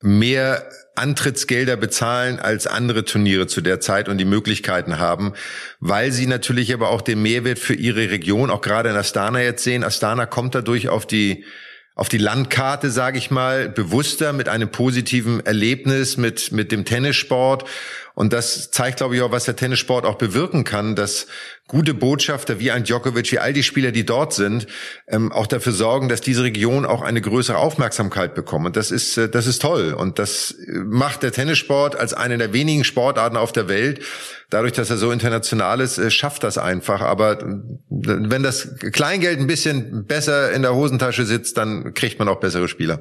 mehr Antrittsgelder bezahlen als andere Turniere zu der Zeit und die Möglichkeiten haben, weil sie natürlich aber auch den Mehrwert für ihre Region, auch gerade in Astana jetzt sehen. Astana kommt dadurch auf die auf die Landkarte, sage ich mal, bewusster mit einem positiven Erlebnis mit mit dem Tennissport und das zeigt, glaube ich, auch, was der Tennissport auch bewirken kann, dass gute Botschafter wie ein Djokovic, wie all die Spieler, die dort sind, ähm, auch dafür sorgen, dass diese Region auch eine größere Aufmerksamkeit bekommt. Und das ist, äh, das ist toll. Und das macht der Tennissport als eine der wenigen Sportarten auf der Welt, dadurch, dass er so international ist, äh, schafft das einfach. Aber äh, wenn das Kleingeld ein bisschen besser in der Hosentasche sitzt, dann kriegt man auch bessere Spieler.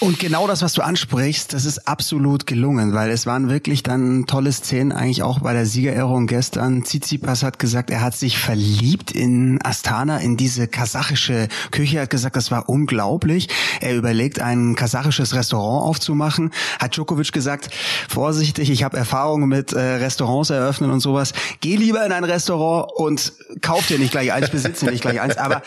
Und genau das, was du ansprichst, das ist absolut gelungen, weil es waren wirklich dann tolle Szenen, eigentlich auch bei der Siegerehrung gestern. Tsitsipas hat gesagt, er hat sich verliebt in Astana, in diese kasachische Küche. Er hat gesagt, das war unglaublich. Er überlegt, ein kasachisches Restaurant aufzumachen. Hat Djokovic gesagt, vorsichtig, ich habe Erfahrungen mit äh, Restaurants eröffnen und sowas. Geh lieber in ein Restaurant und kauf dir nicht gleich eins, besitze nicht gleich eins. Aber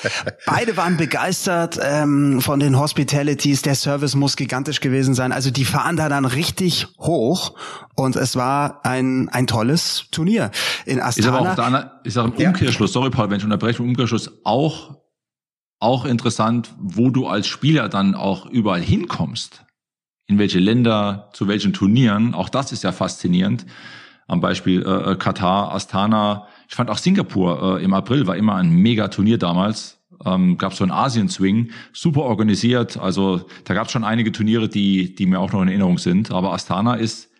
beide waren begeistert ähm, von den Hospitalities. Der Service muss gigantisch gewesen sein. Also die fahren da dann richtig hoch und es war ein, ein tolles Turnier in Astana. Ist aber auch, da, ist auch im Umkehrschluss, sorry Paul, wenn ich unterbreche, im Umkehrschluss auch, auch interessant, wo du als Spieler dann auch überall hinkommst. In welche Länder, zu welchen Turnieren, auch das ist ja faszinierend. Am Beispiel äh, äh Katar, Astana. Ich fand auch Singapur äh, im April war immer ein mega Turnier damals. Ähm, gab so einen Asien-Swing, super organisiert. Also da gab es schon einige Turniere, die, die mir auch noch in Erinnerung sind. Aber Astana ist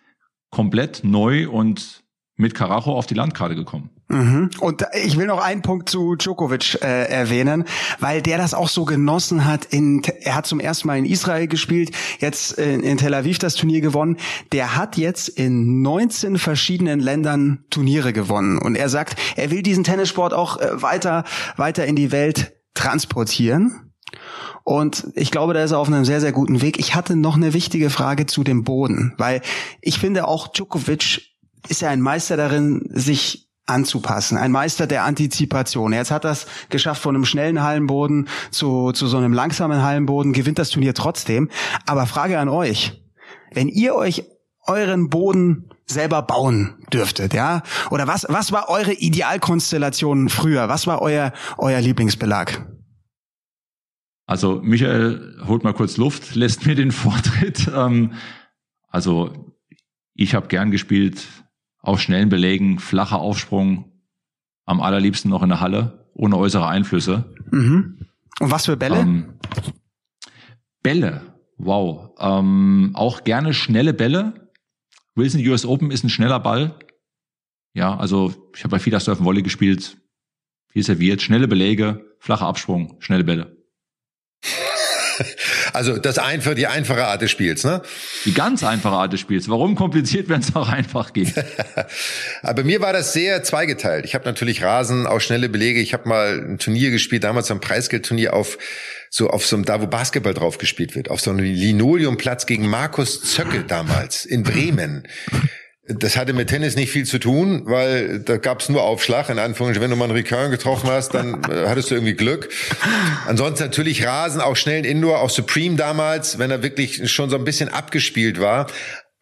komplett neu und mit Karacho auf die Landkarte gekommen. Mhm. Und ich will noch einen Punkt zu Djokovic äh, erwähnen, weil der das auch so genossen hat. In, er hat zum ersten Mal in Israel gespielt, jetzt in, in Tel Aviv das Turnier gewonnen. Der hat jetzt in 19 verschiedenen Ländern Turniere gewonnen. Und er sagt, er will diesen Tennissport auch äh, weiter, weiter in die Welt transportieren. Und ich glaube, da ist er auf einem sehr, sehr guten Weg. Ich hatte noch eine wichtige Frage zu dem Boden, weil ich finde auch Djokovic ist ja ein Meister darin, sich anzupassen. Ein Meister der Antizipation. Jetzt hat es geschafft von einem schnellen Hallenboden zu, zu so einem langsamen Hallenboden, gewinnt das Turnier trotzdem. Aber Frage an euch. Wenn ihr euch euren Boden selber bauen dürftet, ja? Oder was, was war eure Idealkonstellation früher? Was war euer, euer Lieblingsbelag? Also Michael holt mal kurz Luft, lässt mir den Vortritt. Ähm, also ich habe gern gespielt auf schnellen Belägen, flacher Aufsprung, am allerliebsten noch in der Halle, ohne äußere Einflüsse. Mhm. Und was für Bälle? Ähm, Bälle, wow. Ähm, auch gerne schnelle Bälle. Wilson US Open ist ein schneller Ball. Ja, also ich habe bei Fida Surfen Volley gespielt, viel serviert, schnelle Beläge, flacher Absprung, schnelle Bälle. Also das einfach die einfache Art des Spiels, ne? Die ganz einfache Art des Spiels. Warum kompliziert, wenn es auch einfach geht? Aber mir war das sehr zweigeteilt. Ich habe natürlich Rasen, auch schnelle Belege. Ich habe mal ein Turnier gespielt, damals ein Preisgeldturnier auf so auf so einem da, wo Basketball drauf gespielt wird, auf so einem Linoleumplatz gegen Markus Zöckel damals in Bremen. Das hatte mit Tennis nicht viel zu tun, weil da gab's nur Aufschlag, in Anführungszeichen. Wenn du mal einen Recurrent getroffen hast, dann äh, hattest du irgendwie Glück. Ansonsten natürlich Rasen, auch schnell Indoor, auch Supreme damals, wenn er wirklich schon so ein bisschen abgespielt war.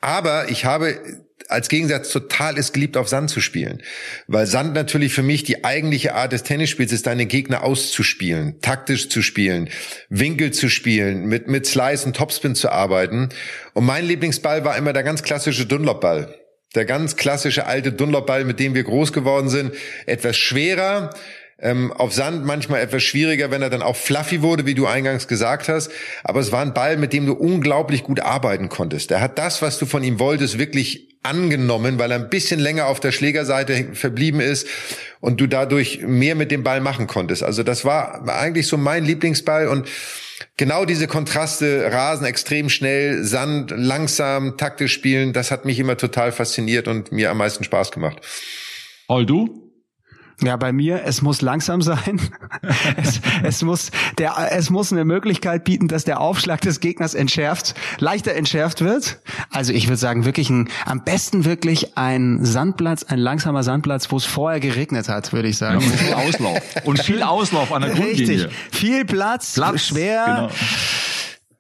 Aber ich habe als Gegensatz total es geliebt, auf Sand zu spielen. Weil Sand natürlich für mich die eigentliche Art des Tennisspiels ist, deine Gegner auszuspielen, taktisch zu spielen, Winkel zu spielen, mit, mit Slice und Topspin zu arbeiten. Und mein Lieblingsball war immer der ganz klassische Dunlop-Ball. Der ganz klassische alte Dunlop-Ball, mit dem wir groß geworden sind. Etwas schwerer, ähm, auf Sand manchmal etwas schwieriger, wenn er dann auch fluffy wurde, wie du eingangs gesagt hast. Aber es war ein Ball, mit dem du unglaublich gut arbeiten konntest. Er hat das, was du von ihm wolltest, wirklich angenommen, weil er ein bisschen länger auf der Schlägerseite verblieben ist und du dadurch mehr mit dem Ball machen konntest. Also das war eigentlich so mein Lieblingsball und genau diese Kontraste, Rasen extrem schnell, Sand langsam, taktisch spielen, das hat mich immer total fasziniert und mir am meisten Spaß gemacht. Paul, du? Ja, bei mir, es muss langsam sein. es, es, muss der, es muss eine Möglichkeit bieten, dass der Aufschlag des Gegners entschärft, leichter entschärft wird. Also ich würde sagen, wirklich ein, am besten wirklich ein Sandplatz, ein langsamer Sandplatz, wo es vorher geregnet hat, würde ich sagen. Ja, und viel Auslauf. Und viel Auslauf an der Grundlinie. Richtig. Viel Platz, Platz schwer. Genau.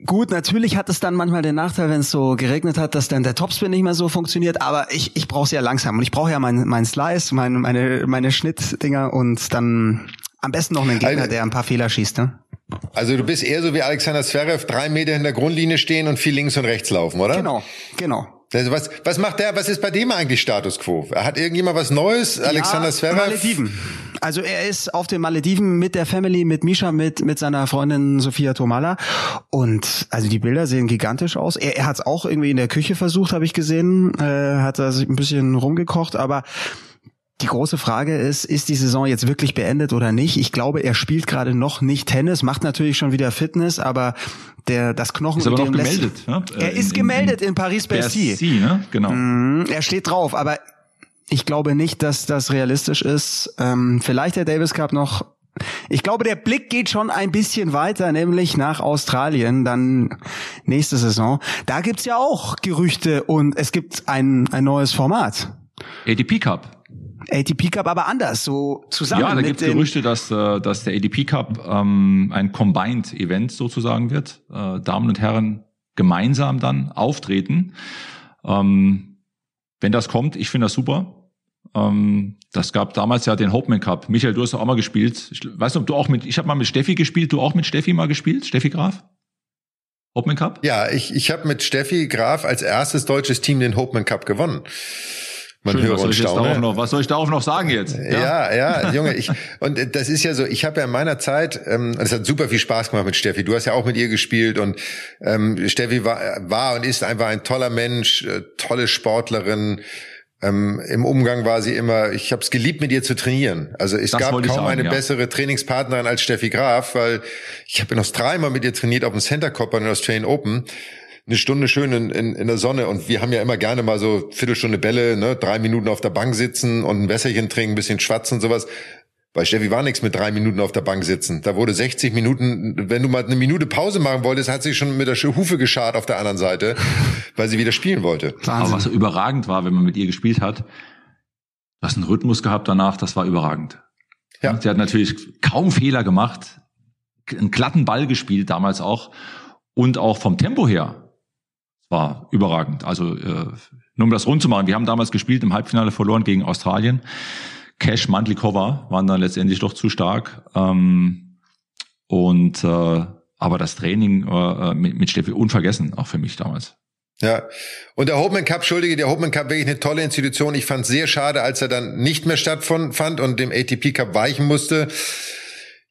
Gut, natürlich hat es dann manchmal den Nachteil, wenn es so geregnet hat, dass dann der Topspin nicht mehr so funktioniert, aber ich, ich brauche es ja langsam und ich brauche ja meinen mein Slice, mein, meine, meine Schnittdinger und dann am besten noch einen Gegner, also, der ein paar Fehler schießt. Ne? Also du bist eher so wie Alexander Zverev, drei Meter in der Grundlinie stehen und viel links und rechts laufen, oder? Genau, genau. Also was, was macht der, was ist bei dem eigentlich Status Quo? Hat irgendjemand was Neues? Alexander ja, Zverev? Malediven. Also er ist auf den Malediven mit der Family, mit Misha, mit, mit seiner Freundin Sophia Tomala. Und also die Bilder sehen gigantisch aus. Er, er hat es auch irgendwie in der Küche versucht, habe ich gesehen. Äh, hat er sich ein bisschen rumgekocht, aber die große Frage ist, ist die Saison jetzt wirklich beendet oder nicht? Ich glaube, er spielt gerade noch nicht Tennis, macht natürlich schon wieder Fitness, aber der das Knochen ist aber noch gemeldet. Ne? Er in, ist gemeldet in, in Paris-Bercy. Ne? Genau. Mm, er steht drauf, aber ich glaube nicht, dass das realistisch ist. Ähm, vielleicht der Davis Cup noch. Ich glaube, der Blick geht schon ein bisschen weiter, nämlich nach Australien, dann nächste Saison. Da gibt's ja auch Gerüchte und es gibt ein, ein neues Format. ADP Cup. ATP Cup aber anders, so zusammen. Ja, da gibt es Gerüchte, dass, äh, dass der ADP Cup ähm, ein Combined Event sozusagen wird. Äh, Damen und Herren gemeinsam dann auftreten. Ähm, wenn das kommt, ich finde das super. Ähm, das gab damals ja den Hopeman Cup. Michael, du hast auch mal gespielt. Ich weiß nicht, ob du auch mit, ich habe mal mit Steffi gespielt, du auch mit Steffi mal gespielt, Steffi Graf? Hopeman Cup? Ja, ich, ich habe mit Steffi Graf als erstes deutsches Team den Hopeman Cup gewonnen. Man Schön, was, soll ich darauf noch, was soll ich darauf noch sagen jetzt? Ja, ja, ja Junge, ich, und das ist ja so, ich habe ja in meiner Zeit, ähm, es hat super viel Spaß gemacht mit Steffi. Du hast ja auch mit ihr gespielt und ähm, Steffi war, war und ist einfach ein toller Mensch, äh, tolle Sportlerin. Ähm, Im Umgang war sie immer, ich habe es geliebt, mit ihr zu trainieren. Also es das gab kaum sagen, eine ja. bessere Trainingspartnerin als Steffi Graf, weil ich habe noch dreimal mit ihr trainiert auf dem Center Cup bei den Australian Open eine Stunde schön in, in, in der Sonne und wir haben ja immer gerne mal so Viertelstunde Bälle, ne, drei Minuten auf der Bank sitzen und ein Wässerchen trinken, ein bisschen schwatzen und sowas. Bei Steffi war nichts mit drei Minuten auf der Bank sitzen. Da wurde 60 Minuten, wenn du mal eine Minute Pause machen wolltest, hat sie schon mit der Hufe geschart auf der anderen Seite, weil sie wieder spielen wollte. Wahnsinn. Aber was so überragend war, wenn man mit ihr gespielt hat, du hast einen Rhythmus gehabt danach, das war überragend. Ja. Sie hat natürlich kaum Fehler gemacht, einen glatten Ball gespielt damals auch und auch vom Tempo her war überragend. Also äh, nur um das rund zu machen, wir haben damals gespielt, im Halbfinale verloren gegen Australien. Cash, Mantlikova waren dann letztendlich doch zu stark. Ähm, und äh, aber das Training äh, mit, mit Steffi unvergessen, auch für mich damals. Ja, und der Hopeman Cup, Entschuldige, der Hopeman Cup wirklich eine tolle Institution. Ich fand es sehr schade, als er dann nicht mehr stattfand und dem ATP Cup weichen musste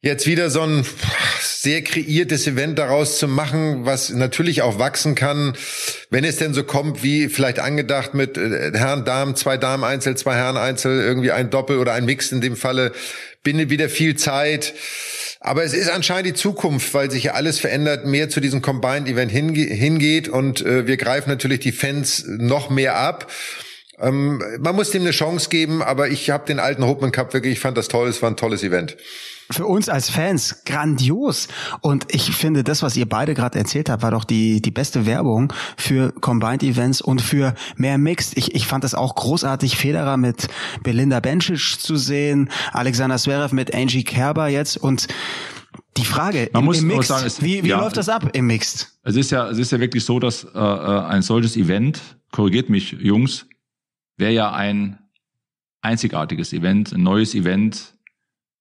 jetzt wieder so ein sehr kreiertes Event daraus zu machen, was natürlich auch wachsen kann, wenn es denn so kommt, wie vielleicht angedacht mit äh, Herren, Damen, zwei Damen Einzel, zwei Herren Einzel, irgendwie ein Doppel oder ein Mix in dem Falle, bindet wieder viel Zeit. Aber es ist anscheinend die Zukunft, weil sich ja alles verändert, mehr zu diesem Combined Event hinge hingeht und äh, wir greifen natürlich die Fans noch mehr ab. Ähm, man muss dem eine Chance geben, aber ich habe den alten Hopeman Cup wirklich, ich fand das toll, es war ein tolles Event für uns als Fans grandios. Und ich finde, das, was ihr beide gerade erzählt habt, war doch die, die beste Werbung für Combined Events und für mehr Mixed. Ich, ich fand das auch großartig, Federer mit Belinda Bencic zu sehen, Alexander Zverev mit Angie Kerber jetzt und die Frage Man im, muss im Mixed, sagen, es, wie, wie ja, läuft das ab im Mixed? Es ist ja, es ist ja wirklich so, dass äh, äh ein solches Event, korrigiert mich Jungs, wäre ja ein einzigartiges Event, ein neues Event,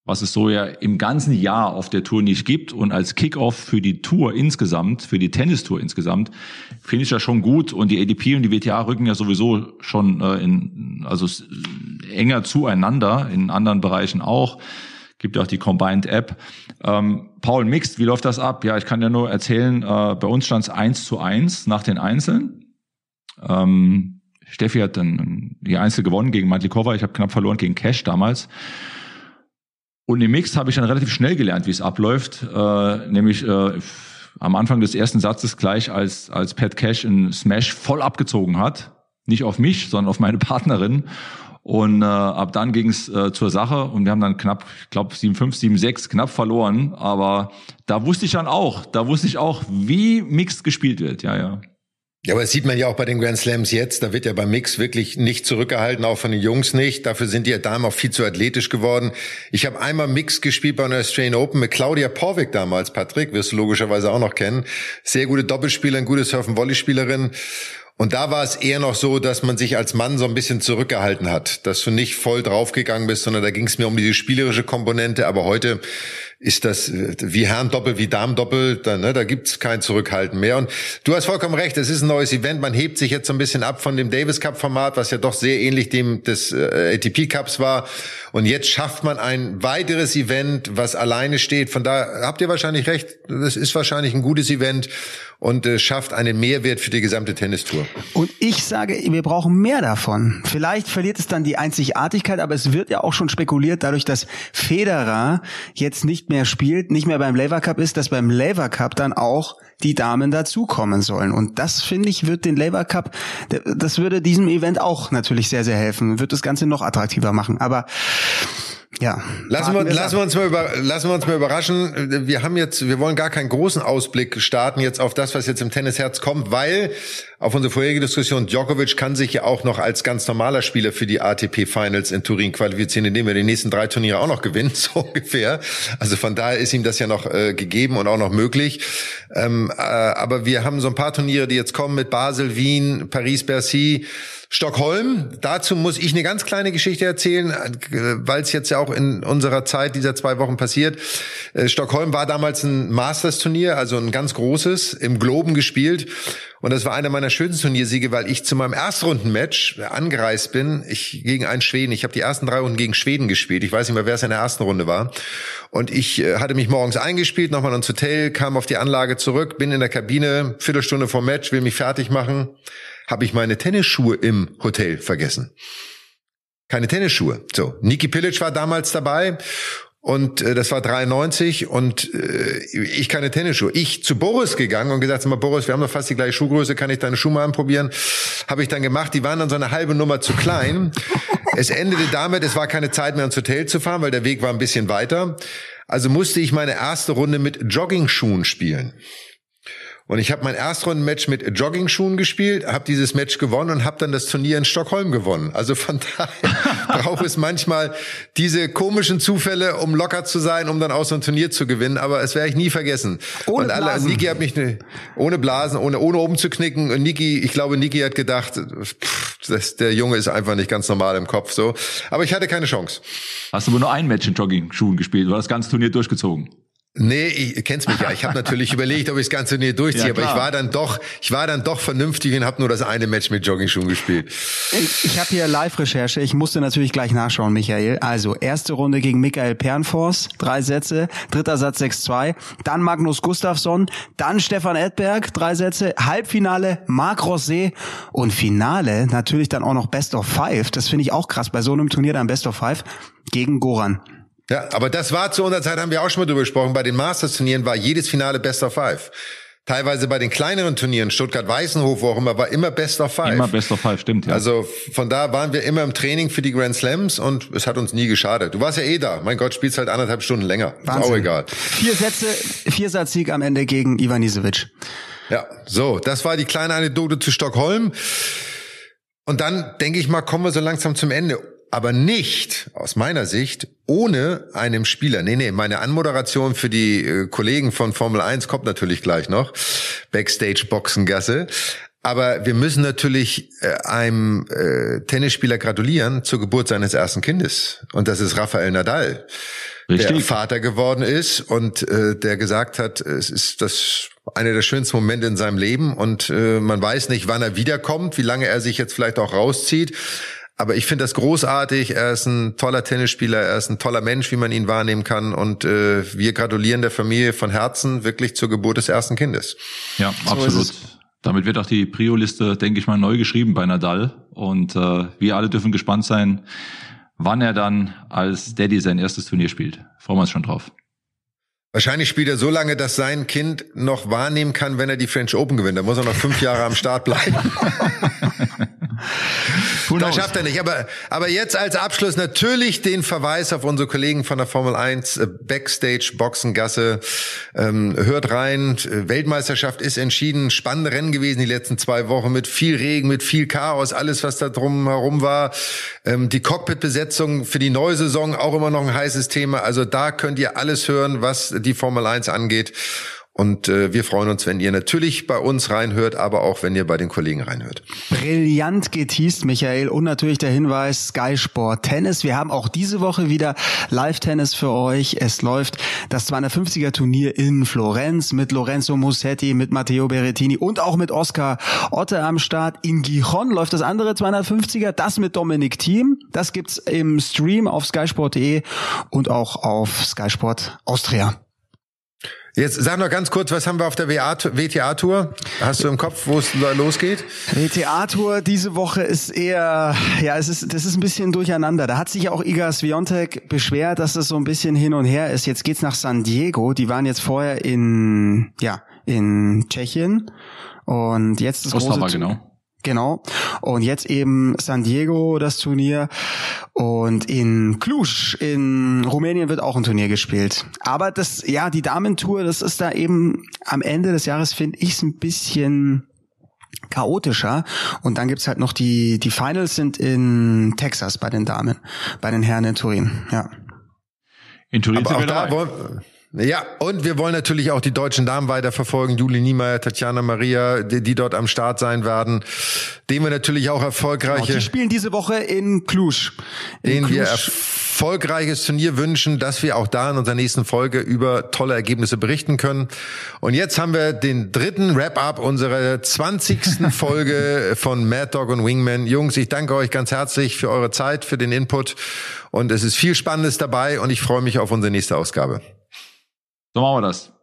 was es so ja im ganzen Jahr auf der Tour nicht gibt. Und als Kickoff für die Tour insgesamt, für die Tennistour insgesamt, finde ich das schon gut. Und die ADP und die WTA rücken ja sowieso schon äh, in, also enger zueinander, in anderen Bereichen auch. Gibt ja auch die Combined App. Ähm, Paul Mixed, wie läuft das ab? Ja, ich kann ja nur erzählen, äh, bei uns stand es eins zu eins nach den Einzeln. Ähm, Steffi hat dann die Einzel gewonnen gegen Matlikova. Ich habe knapp verloren gegen Cash damals. Und im Mix habe ich dann relativ schnell gelernt, wie es abläuft. Äh, nämlich äh, am Anfang des ersten Satzes gleich, als, als Pat Cash in Smash voll abgezogen hat. Nicht auf mich, sondern auf meine Partnerin. Und äh, ab dann ging es äh, zur Sache und wir haben dann knapp, ich glaube 7-5, 7-6 knapp verloren. Aber da wusste ich dann auch, da wusste ich auch, wie Mixed gespielt wird. Ja, ja. Ja, aber das sieht man ja auch bei den Grand Slams jetzt. Da wird ja beim Mix wirklich nicht zurückgehalten, auch von den Jungs nicht. Dafür sind die Damen auch viel zu athletisch geworden. Ich habe einmal Mix gespielt bei einer Australian Open mit Claudia Porvik damals, Patrick, wirst du logischerweise auch noch kennen. Sehr gute Doppelspielerin, gute Surfen-Volley-Spielerin. Und da war es eher noch so, dass man sich als Mann so ein bisschen zurückgehalten hat, dass du nicht voll draufgegangen bist, sondern da ging es mir um diese spielerische Komponente. Aber heute ist das wie Herrendoppel, wie Damendoppel, da, ne, da gibt's kein Zurückhalten mehr. Und du hast vollkommen recht, es ist ein neues Event, man hebt sich jetzt so ein bisschen ab von dem Davis Cup Format, was ja doch sehr ähnlich dem des äh, ATP Cups war. Und jetzt schafft man ein weiteres Event, was alleine steht. Von da habt ihr wahrscheinlich recht, das ist wahrscheinlich ein gutes Event und äh, schafft einen Mehrwert für die gesamte Tennistour. Und ich sage, wir brauchen mehr davon. Vielleicht verliert es dann die Einzigartigkeit, aber es wird ja auch schon spekuliert, dadurch, dass Federer jetzt nicht mehr spielt, nicht mehr beim Lever Cup ist, dass beim Lever Cup dann auch die Damen dazukommen sollen. Und das finde ich wird den Lever Cup, das würde diesem Event auch natürlich sehr, sehr helfen, wird das Ganze noch attraktiver machen. Aber ja. Lassen wir, lassen wir uns mal über, lassen wir uns mal überraschen. Wir haben jetzt, wir wollen gar keinen großen Ausblick starten jetzt auf das, was jetzt im Tennisherz kommt, weil auf unsere vorherige Diskussion, Djokovic kann sich ja auch noch als ganz normaler Spieler für die ATP Finals in Turin qualifizieren, indem er die nächsten drei Turniere auch noch gewinnt, so ungefähr. Also von daher ist ihm das ja noch äh, gegeben und auch noch möglich. Ähm, äh, aber wir haben so ein paar Turniere, die jetzt kommen mit Basel, Wien, Paris, Bercy. Stockholm, dazu muss ich eine ganz kleine Geschichte erzählen, weil es jetzt ja auch in unserer Zeit dieser zwei Wochen passiert. Äh, Stockholm war damals ein Masters-Turnier, also ein ganz großes, im Globen gespielt. Und das war einer meiner schönsten Turniersiege, weil ich zu meinem Erstrundenmatch angereist bin, ich gegen einen Schweden. Ich habe die ersten drei Runden gegen Schweden gespielt. Ich weiß nicht mehr, wer es in der ersten Runde war. Und ich äh, hatte mich morgens eingespielt, nochmal ins Hotel, kam auf die Anlage zurück, bin in der Kabine, Viertelstunde vor Match, will mich fertig machen habe ich meine Tennisschuhe im Hotel vergessen. Keine Tennisschuhe. So, Niki Pilic war damals dabei und äh, das war 93 und äh, ich keine Tennisschuhe. Ich zu Boris gegangen und gesagt, mal Boris, wir haben doch fast die gleiche Schuhgröße, kann ich deine Schuhe mal anprobieren? Habe ich dann gemacht. Die waren dann so eine halbe Nummer zu klein. es endete damit, es war keine Zeit mehr ins Hotel zu fahren, weil der Weg war ein bisschen weiter. Also musste ich meine erste Runde mit Jogging-Schuhen spielen. Und ich habe mein Erstrundenmatch mit Jogging-Schuhen gespielt, habe dieses Match gewonnen und habe dann das Turnier in Stockholm gewonnen. Also von daher braucht es manchmal diese komischen Zufälle, um locker zu sein, um dann auch so ein Turnier zu gewinnen. Aber es werde ich nie vergessen. Ohne und alle, Blasen. Niki hat mich ne, ohne Blasen, ohne ohne oben zu knicken. Und Niki, ich glaube, Niki hat gedacht, pff, das, der Junge ist einfach nicht ganz normal im Kopf so. Aber ich hatte keine Chance. Hast du aber nur ein Match in Jogging-Schuhen gespielt oder das ganze Turnier durchgezogen? Nee, ich kennst mich ja. Ich habe natürlich überlegt, ob ich das ganze Turnier durchziehe, ja, aber ich war dann doch, ich war dann doch vernünftig und habe nur das eine Match mit Jogging-Schuhen gespielt. Ich, ich habe hier Live-Recherche. Ich musste natürlich gleich nachschauen, Michael. Also erste Runde gegen Michael Pernfors, drei Sätze, dritter Satz 6-2, dann Magnus Gustafsson, dann Stefan Edberg, drei Sätze, Halbfinale Marc Rosé und Finale natürlich dann auch noch Best of Five. Das finde ich auch krass bei so einem Turnier dann Best of Five gegen Goran. Ja, aber das war zu unserer Zeit, haben wir auch schon mal drüber gesprochen, bei den Masters-Turnieren war jedes Finale Best of Five. Teilweise bei den kleineren Turnieren, Stuttgart-Weißenhof, wo auch immer, war immer Best of Five. Immer Best of Five, stimmt, ja. Also von da waren wir immer im Training für die Grand Slams und es hat uns nie geschadet. Du warst ja eh da. Mein Gott, spielst halt anderthalb Stunden länger. Wahnsinn. Ist auch egal. Vier Sätze, vier Satzsieg am Ende gegen Ivanisevic. Ja, so, das war die kleine Anekdote zu Stockholm. Und dann, denke ich mal, kommen wir so langsam zum Ende aber nicht aus meiner Sicht ohne einem Spieler. Nee, nee, meine Anmoderation für die äh, Kollegen von Formel 1 kommt natürlich gleich noch. Backstage Boxengasse. Aber wir müssen natürlich äh, einem äh, Tennisspieler gratulieren zur Geburt seines ersten Kindes. Und das ist Rafael Nadal, Richtig. der Vater geworden ist und äh, der gesagt hat, es ist das einer der schönsten Momente in seinem Leben und äh, man weiß nicht, wann er wiederkommt, wie lange er sich jetzt vielleicht auch rauszieht. Aber ich finde das großartig. Er ist ein toller Tennisspieler, er ist ein toller Mensch, wie man ihn wahrnehmen kann. Und äh, wir gratulieren der Familie von Herzen wirklich zur Geburt des ersten Kindes. Ja, so absolut. Damit wird auch die Prio-Liste, denke ich mal, neu geschrieben bei Nadal. Und äh, wir alle dürfen gespannt sein, wann er dann als Daddy sein erstes Turnier spielt. Freuen wir uns schon drauf. Wahrscheinlich spielt er so lange, dass sein Kind noch wahrnehmen kann, wenn er die French Open gewinnt. Da muss er noch fünf Jahre am Start bleiben. das schafft er nicht. Aber, aber jetzt als Abschluss natürlich den Verweis auf unsere Kollegen von der Formel 1 äh, Backstage Boxengasse. Ähm, hört rein. Weltmeisterschaft ist entschieden. Spannende Rennen gewesen die letzten zwei Wochen mit viel Regen, mit viel Chaos, alles was da drum herum war. Ähm, die Cockpit-Besetzung für die neue Saison auch immer noch ein heißes Thema. Also da könnt ihr alles hören, was die Formel 1 angeht. Und äh, wir freuen uns, wenn ihr natürlich bei uns reinhört, aber auch wenn ihr bei den Kollegen reinhört. Brillant geteased, Michael. Und natürlich der Hinweis Sky Sport Tennis. Wir haben auch diese Woche wieder Live-Tennis für euch. Es läuft das 250er Turnier in Florenz mit Lorenzo Musetti, mit Matteo Berrettini und auch mit Oscar Otte am Start. In Gijon läuft das andere 250er, das mit Dominik Thiem. Das gibt's im Stream auf skysport.de und auch auf Sky Sport Austria. Jetzt sag noch ganz kurz, was haben wir auf der WTA-Tour? Hast du im Kopf, wo es losgeht? WTA-Tour diese Woche ist eher, ja, es ist, das ist ein bisschen durcheinander. Da hat sich auch Iga Swiatek beschwert, dass es so ein bisschen hin und her ist. Jetzt geht's nach San Diego. Die waren jetzt vorher in, ja, in Tschechien. Und jetzt das Ostrava, große, genau. Genau. Und jetzt eben San Diego das Turnier und in Cluj in Rumänien wird auch ein Turnier gespielt. Aber das, ja, die Damentour, das ist da eben am Ende des Jahres finde ich es ein bisschen chaotischer. Und dann gibt's halt noch die, die Finals sind in Texas bei den Damen, bei den Herren in Turin, ja. In Turin Aber auch da wollen, ja, und wir wollen natürlich auch die deutschen Damen weiterverfolgen. Juli Niemeyer, Tatjana Maria, die, die, dort am Start sein werden. Denen wir natürlich auch erfolgreiche... Genau, die spielen diese Woche in Cluj. In denen Cluj. wir erfolgreiches Turnier wünschen, dass wir auch da in unserer nächsten Folge über tolle Ergebnisse berichten können. Und jetzt haben wir den dritten Wrap-up unserer 20. Folge von Mad Dog und Wingman. Jungs, ich danke euch ganz herzlich für eure Zeit, für den Input. Und es ist viel Spannendes dabei und ich freue mich auf unsere nächste Ausgabe. So machen wir das.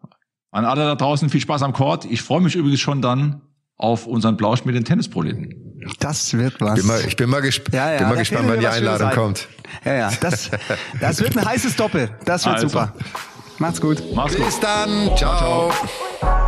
An alle da draußen viel Spaß am Court. Ich freue mich übrigens schon dann auf unseren Blausch mit den Tennisproleten. Das wird was. Bin mal, ich bin mal, gesp ja, ja, bin mal gespannt, wann die Einladung kommt. Ja, ja, das, das wird ein heißes Doppel. Das wird also. super. Macht's gut. Macht's gut. Bis dann. Ciao. ciao.